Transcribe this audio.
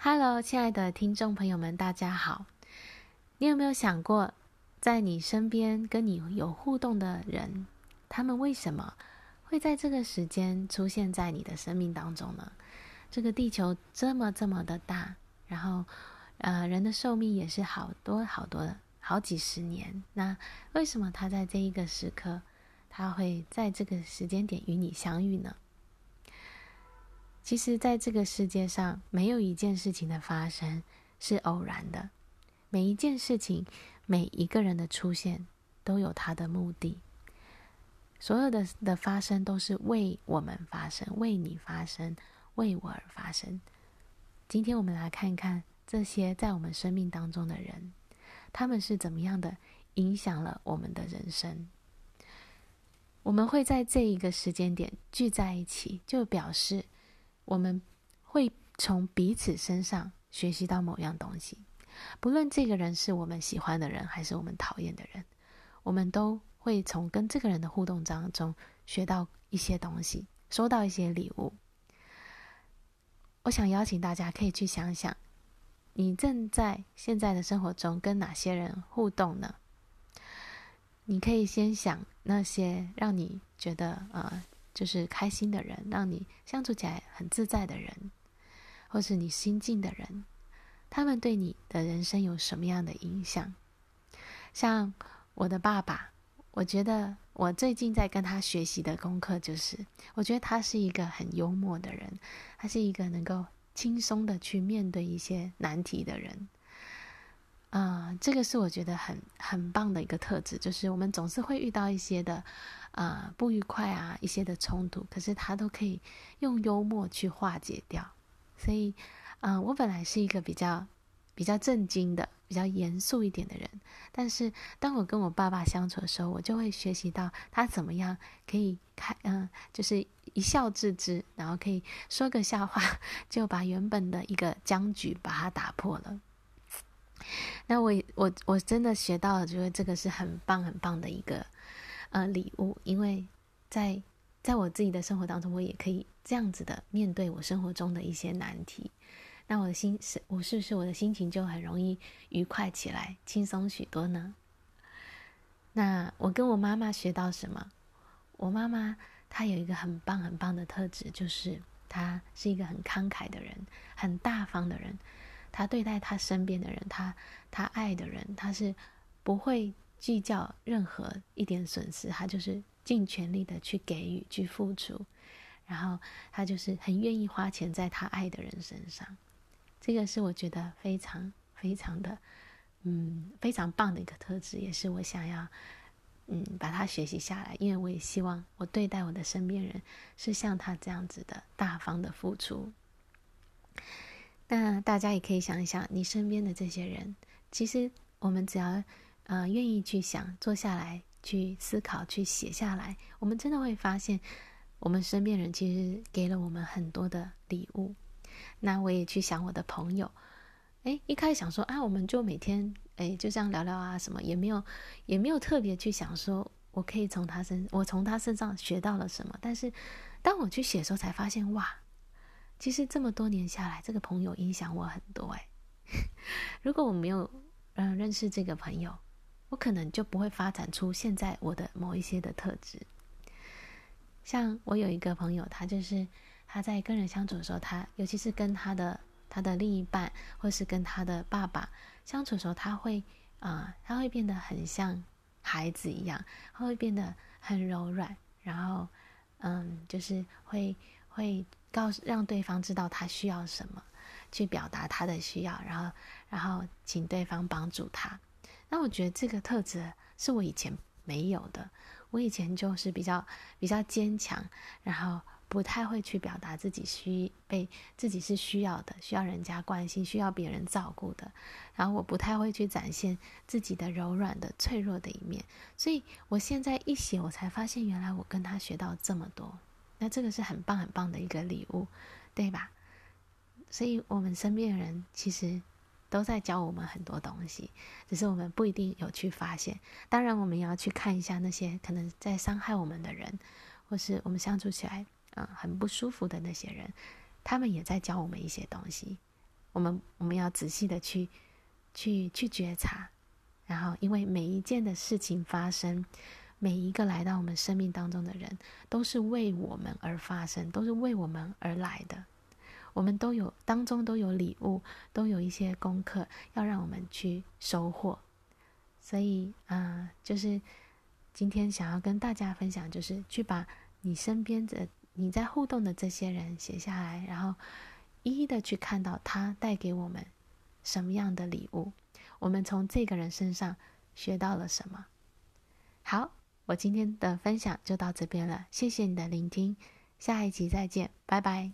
Hello，亲爱的听众朋友们，大家好。你有没有想过，在你身边跟你有互动的人，他们为什么会在这个时间出现在你的生命当中呢？这个地球这么这么的大，然后，呃，人的寿命也是好多好多的好几十年。那为什么他在这一个时刻，他会在这个时间点与你相遇呢？其实，在这个世界上，没有一件事情的发生是偶然的。每一件事情，每一个人的出现，都有他的目的。所有的的发生，都是为我们发生，为你发生，为我而发生。今天，我们来看看这些在我们生命当中的人，他们是怎么样的影响了我们的人生。我们会在这一个时间点聚在一起，就表示。我们会从彼此身上学习到某样东西，不论这个人是我们喜欢的人还是我们讨厌的人，我们都会从跟这个人的互动当中学到一些东西，收到一些礼物。我想邀请大家可以去想想，你正在现在的生活中跟哪些人互动呢？你可以先想那些让你觉得呃。就是开心的人，让你相处起来很自在的人，或是你心近的人，他们对你的人生有什么样的影响？像我的爸爸，我觉得我最近在跟他学习的功课就是，我觉得他是一个很幽默的人，他是一个能够轻松的去面对一些难题的人。啊、这个是我觉得很很棒的一个特质，就是我们总是会遇到一些的啊、不愉快啊，一些的冲突，可是他都可以用幽默去化解掉。所以，啊、我本来是一个比较比较正经的、比较严肃一点的人，但是当我跟我爸爸相处的时候，我就会学习到他怎么样可以开，嗯、就是一笑置之，然后可以说个笑话，就把原本的一个僵局把它打破了。那我我我真的学到了，觉得这个是很棒很棒的一个呃礼物，因为在在我自己的生活当中，我也可以这样子的面对我生活中的一些难题。那我的心是，我是不是我的心情就很容易愉快起来，轻松许多呢？那我跟我妈妈学到什么？我妈妈她有一个很棒很棒的特质，就是她是一个很慷慨的人，很大方的人。他对待他身边的人，他他爱的人，他是不会计较任何一点损失，他就是尽全力的去给予、去付出，然后他就是很愿意花钱在他爱的人身上。这个是我觉得非常非常的，嗯，非常棒的一个特质，也是我想要，嗯，把它学习下来，因为我也希望我对待我的身边人是像他这样子的大方的付出。那大家也可以想一想，你身边的这些人，其实我们只要，呃，愿意去想，坐下来去思考，去写下来，我们真的会发现，我们身边人其实给了我们很多的礼物。那我也去想我的朋友，诶，一开始想说啊，我们就每天，诶，就这样聊聊啊，什么也没有，也没有特别去想说，我可以从他身，我从他身上学到了什么。但是当我去写的时候，才发现，哇！其实这么多年下来，这个朋友影响我很多哎。如果我没有嗯认识这个朋友，我可能就不会发展出现在我的某一些的特质。像我有一个朋友，他就是他在跟人相处的时候，他尤其是跟他的他的另一半，或是跟他的爸爸相处的时候，他会啊、他会变得很像孩子一样，他会变得很柔软，然后嗯，就是会会。告诉让对方知道他需要什么，去表达他的需要，然后然后请对方帮助他。那我觉得这个特质是我以前没有的。我以前就是比较比较坚强，然后不太会去表达自己需被自己是需要的，需要人家关心，需要别人照顾的。然后我不太会去展现自己的柔软的脆弱的一面。所以我现在一写，我才发现原来我跟他学到这么多。那这个是很棒很棒的一个礼物，对吧？所以，我们身边的人其实都在教我们很多东西，只是我们不一定有去发现。当然，我们也要去看一下那些可能在伤害我们的人，或是我们相处起来嗯很不舒服的那些人，他们也在教我们一些东西。我们我们要仔细的去去去觉察，然后因为每一件的事情发生，每一个来到我们生命当中的人，都是为我们而发生，都是为我们而来的。我们都有当中都有礼物，都有一些功课要让我们去收获。所以，啊、呃，就是今天想要跟大家分享，就是去把你身边的你在互动的这些人写下来，然后一一的去看到他带给我们什么样的礼物，我们从这个人身上学到了什么。好，我今天的分享就到这边了，谢谢你的聆听，下一集再见，拜拜。